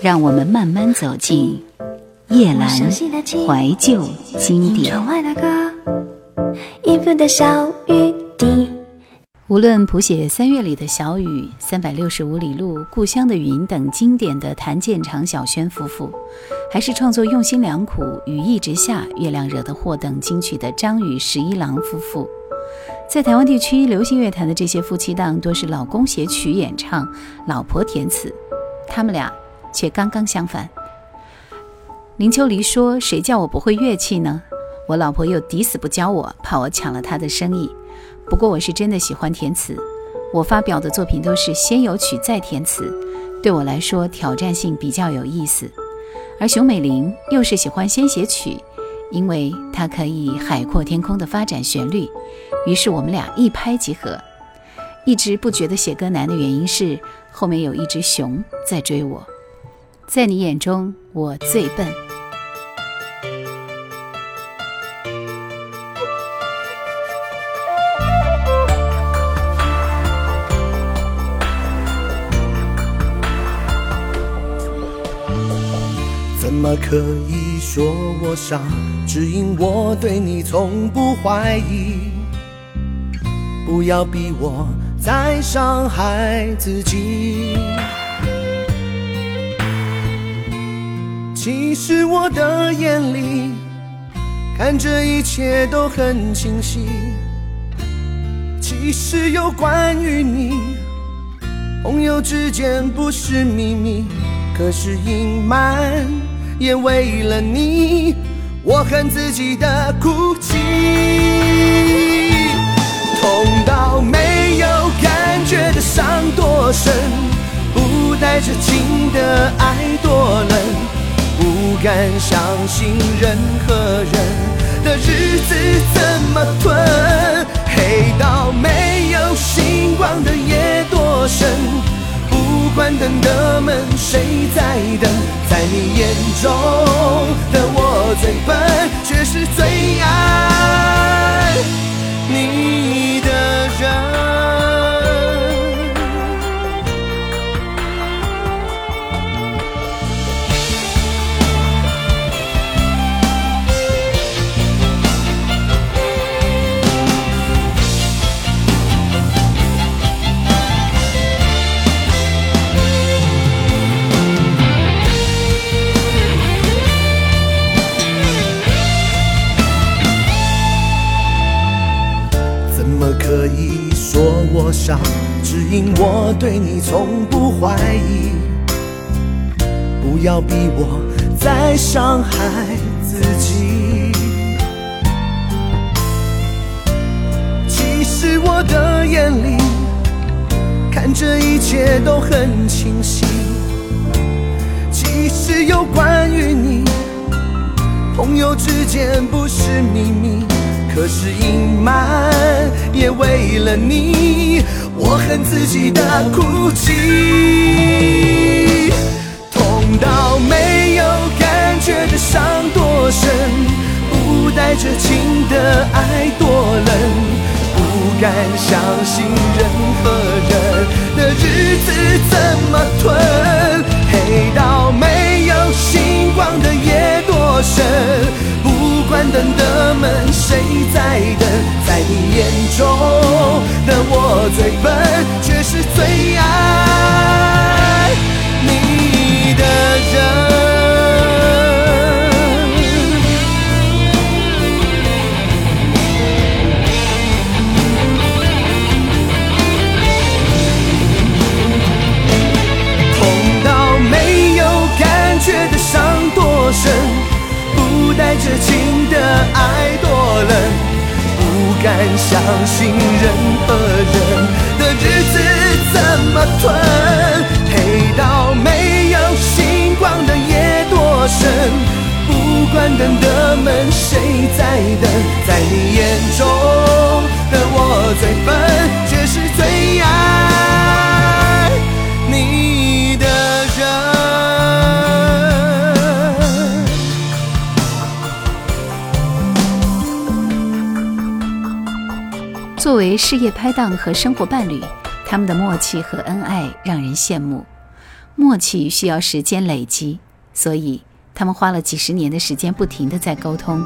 让我们慢慢走进夜阑怀旧经典。无论谱写三月里的小雨、三百六十五里路、故乡的云等经典的谭健常、小轩夫妇，还是创作用心良苦、雨一直下、月亮惹的祸等金曲的张宇、十一郎夫妇，在台湾地区流行乐坛的这些夫妻档，多是老公写曲演唱，老婆填词。他们俩。却刚刚相反。林秋离说：“谁叫我不会乐器呢？我老婆又抵死不教我，怕我抢了她的生意。不过我是真的喜欢填词，我发表的作品都是先有曲再填词，对我来说挑战性比较有意思。而熊美玲又是喜欢先写曲，因为她可以海阔天空地发展旋律。于是我们俩一拍即合。一直不觉得写歌难的原因是后面有一只熊在追我。”在你眼中，我最笨。怎么可以说我傻？只因我对你从不怀疑。不要逼我再伤害自己。其实我的眼里看着一切都很清晰。其实有关于你，朋友之间不是秘密，可是隐瞒也为了你，我恨自己的哭泣。痛到没有感觉的伤多深，不带着情的爱多冷。不敢相信任何人的日子怎么吞，黑到没有星光的夜多深，不管等的门谁在等，在你眼中的我最笨，却是最爱你的人。你说我傻？只因我对你从不怀疑。不要逼我再伤害自己。其实我的眼里看着一切都很清晰。其实有关于你，朋友之间不是秘密。可是隐瞒也为了你，我恨自己的哭泣，痛到没有感觉的伤多深，不带着情的爱多冷，不敢相信任何人的日子怎么吞，黑到没有星光的夜多深。关灯的门谁在等，在你眼中的我最笨，却是最相信任何人。作为事业拍档和生活伴侣，他们的默契和恩爱让人羡慕。默契需要时间累积，所以他们花了几十年的时间不停的在沟通，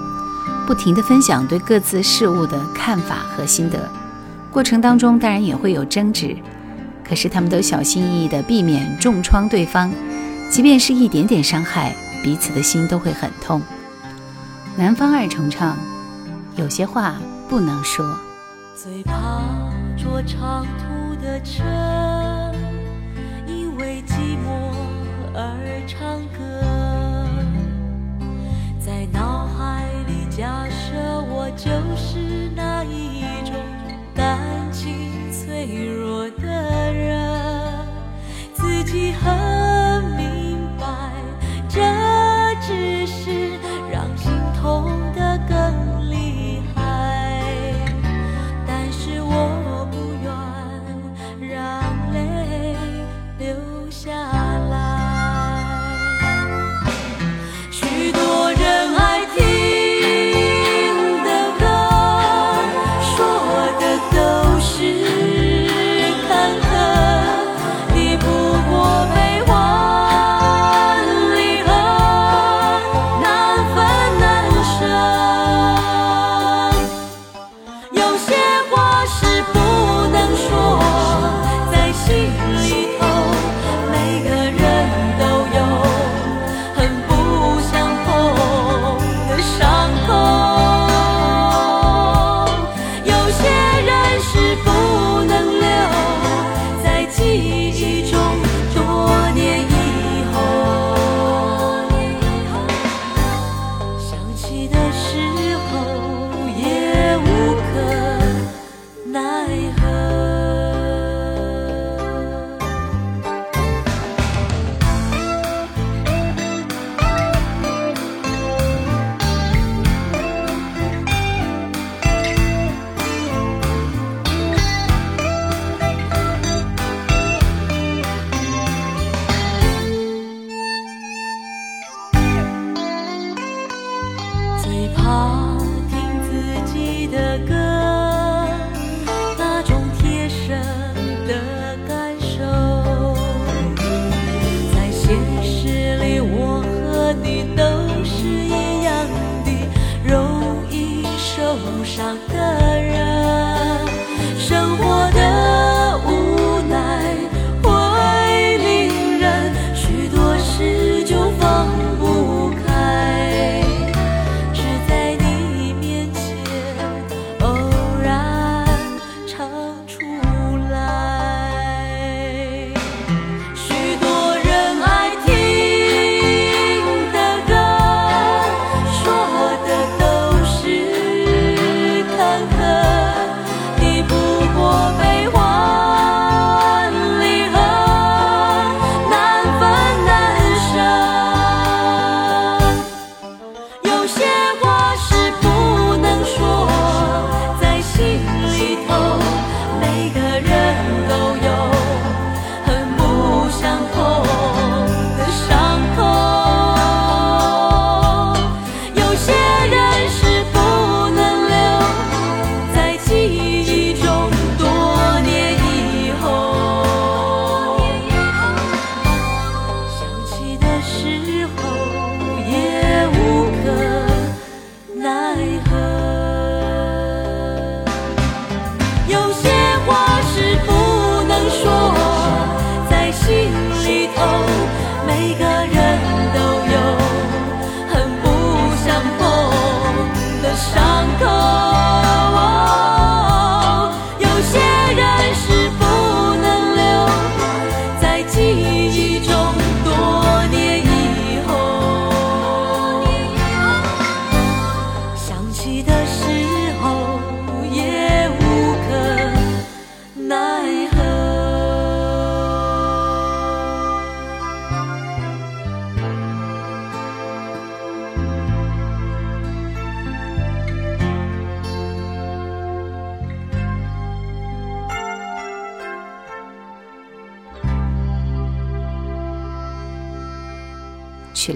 不停的分享对各自事物的看法和心得。过程当中当然也会有争执，可是他们都小心翼翼的避免重创对方，即便是一点点伤害，彼此的心都会很痛。南方二重唱，有些话不能说。最怕坐长途的车因为寂寞而唱歌。在脑海里假设我就是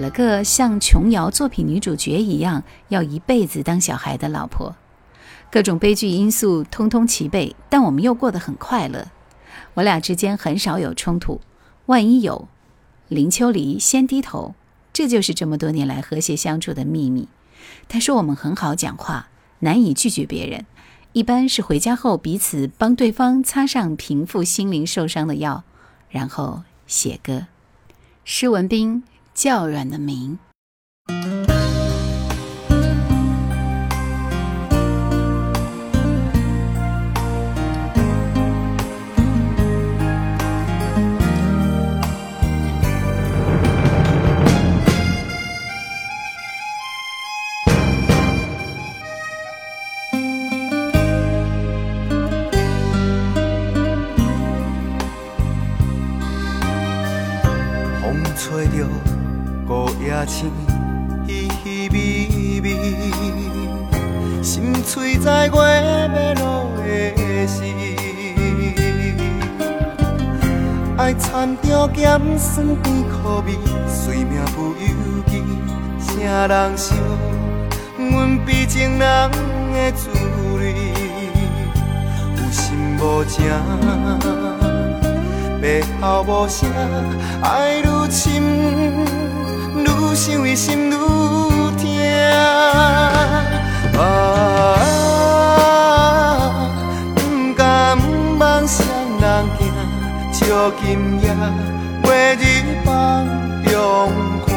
个像琼瑶作品女主角一样，要一辈子当小孩的老婆。各种悲剧因素通通齐备，但我们又过得很快乐。我俩之间很少有冲突，万一有林秋离先低头，这就是这么多年来和谐相处的秘密。他说我们很好讲话，难以拒绝别人，一般是回家后彼此帮对方擦上平复心灵受伤的药，然后写歌。施文斌。叫软的孤夜深稀稀微微，心碎在月要落的时，爱掺着咸酸甜苦味，随命不由己，谁人想阮比情人的滋味，有心无情，背后无声，爱愈深。愈想伊心愈痛，啊，不敢妄想人行，照今夜月日放中看，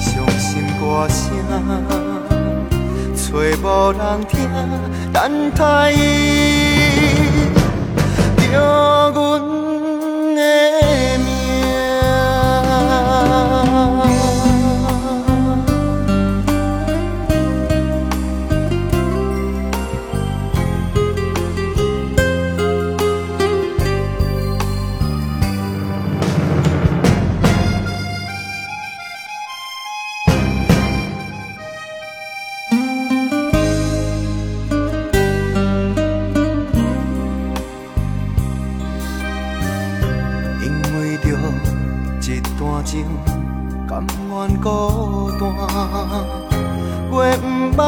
伤心歌声找无人听，等待伊。着阮的命。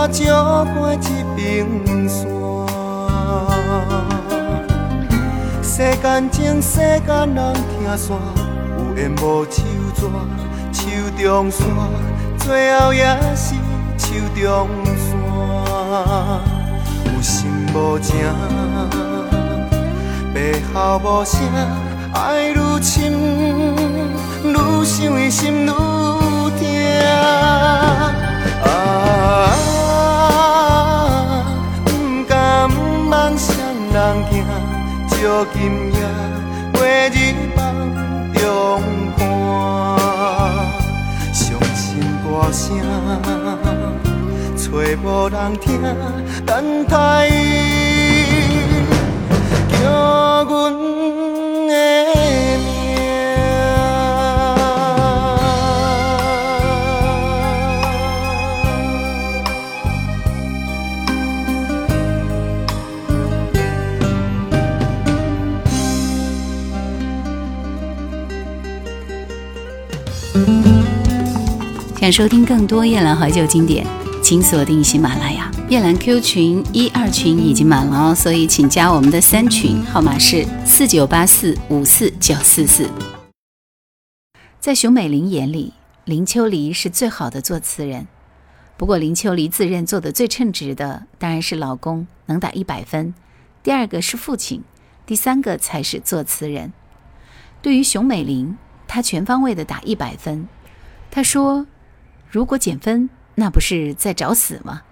照过一平线，世间情，世间人听线，有缘无手纸，手中线，最后也是手中线。有心无情，背后无声，爱愈深，愈想伊心愈痛。啊。人行，照今夜月日梦中看，伤心歌声找无人听，等待叫阮想收听更多夜兰怀旧经典，请锁定喜马拉雅。夜兰 Q 群一二群已经满了哦，所以请加我们的三群，号码是四九八四五四九四四。在熊美玲眼里，林秋离是最好的作词人。不过，林秋离自认做的最称职的当然是老公，能打一百分；第二个是父亲，第三个才是作词人。对于熊美玲，她全方位的打一百分。她说。如果减分，那不是在找死吗？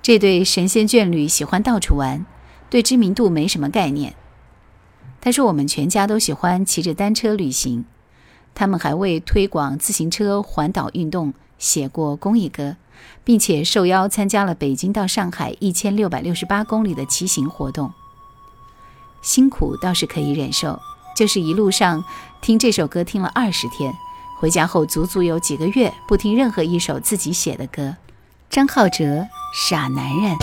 这对神仙眷侣喜欢到处玩，对知名度没什么概念。他说：“我们全家都喜欢骑着单车旅行，他们还为推广自行车环岛运动写过公益歌，并且受邀参加了北京到上海一千六百六十八公里的骑行活动。辛苦倒是可以忍受，就是一路上听这首歌听了二十天。”回家后，足足有几个月不听任何一首自己写的歌。张浩哲，《傻男人》。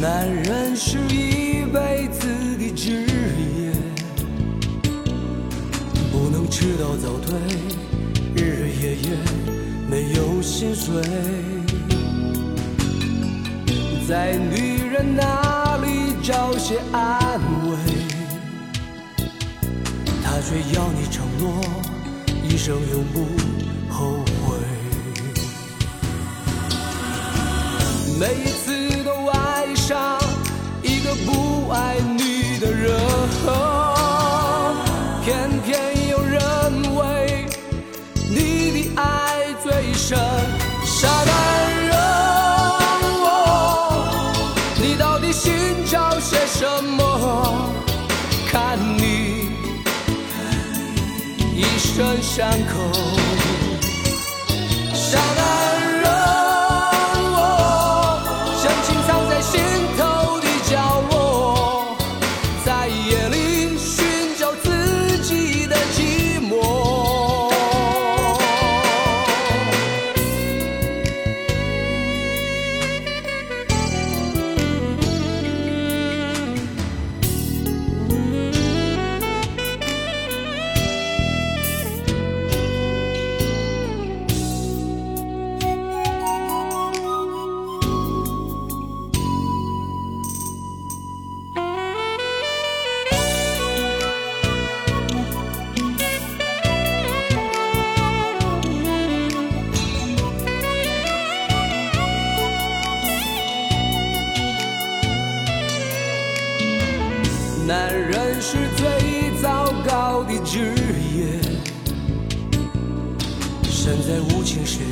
男人是一辈子的职业，不能迟到早退，日日夜夜没有薪水，在女人那里找些安慰，她却要你承诺一生永不后悔。每一次成伤口，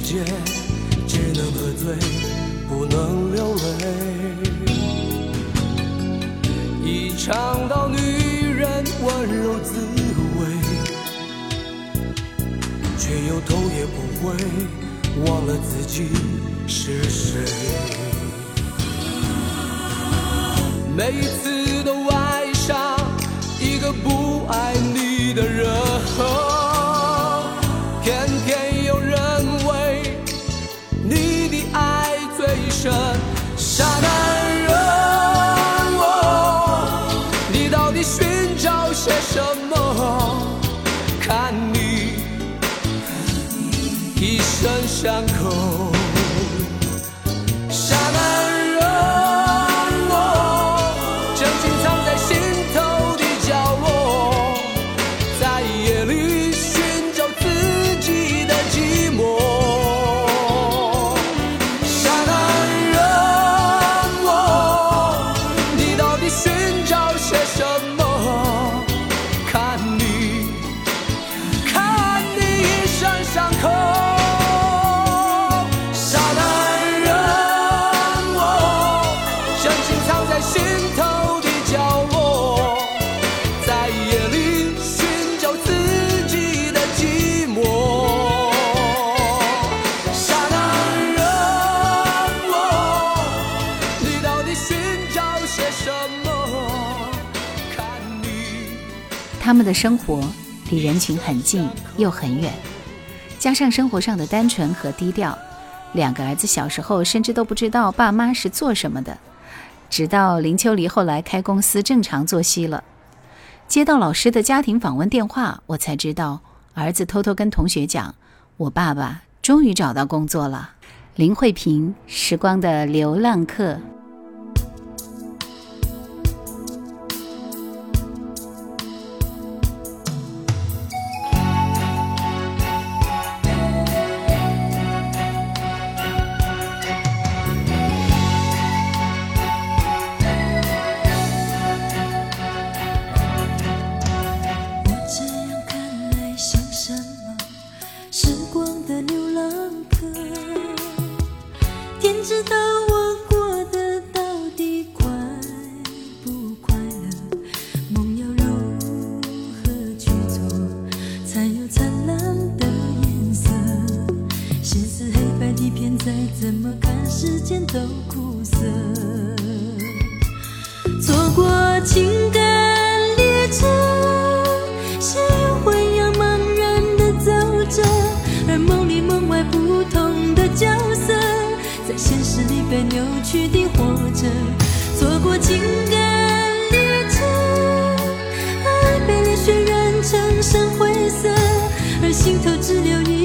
界，只能喝醉，不能流泪。一尝到女人温柔滋味，却又头也不回，忘了自己是谁。每一次他们的生活离人群很近又很远，加上生活上的单纯和低调，两个儿子小时候甚至都不知道爸妈是做什么的。直到林秋离后来开公司正常作息了，接到老师的家庭访问电话，我才知道儿子偷偷跟同学讲，我爸爸终于找到工作了。林慧萍，《时光的流浪客》。你被扭曲的活着，错过情感历程，爱被泪水染成深灰色，而心头只留一。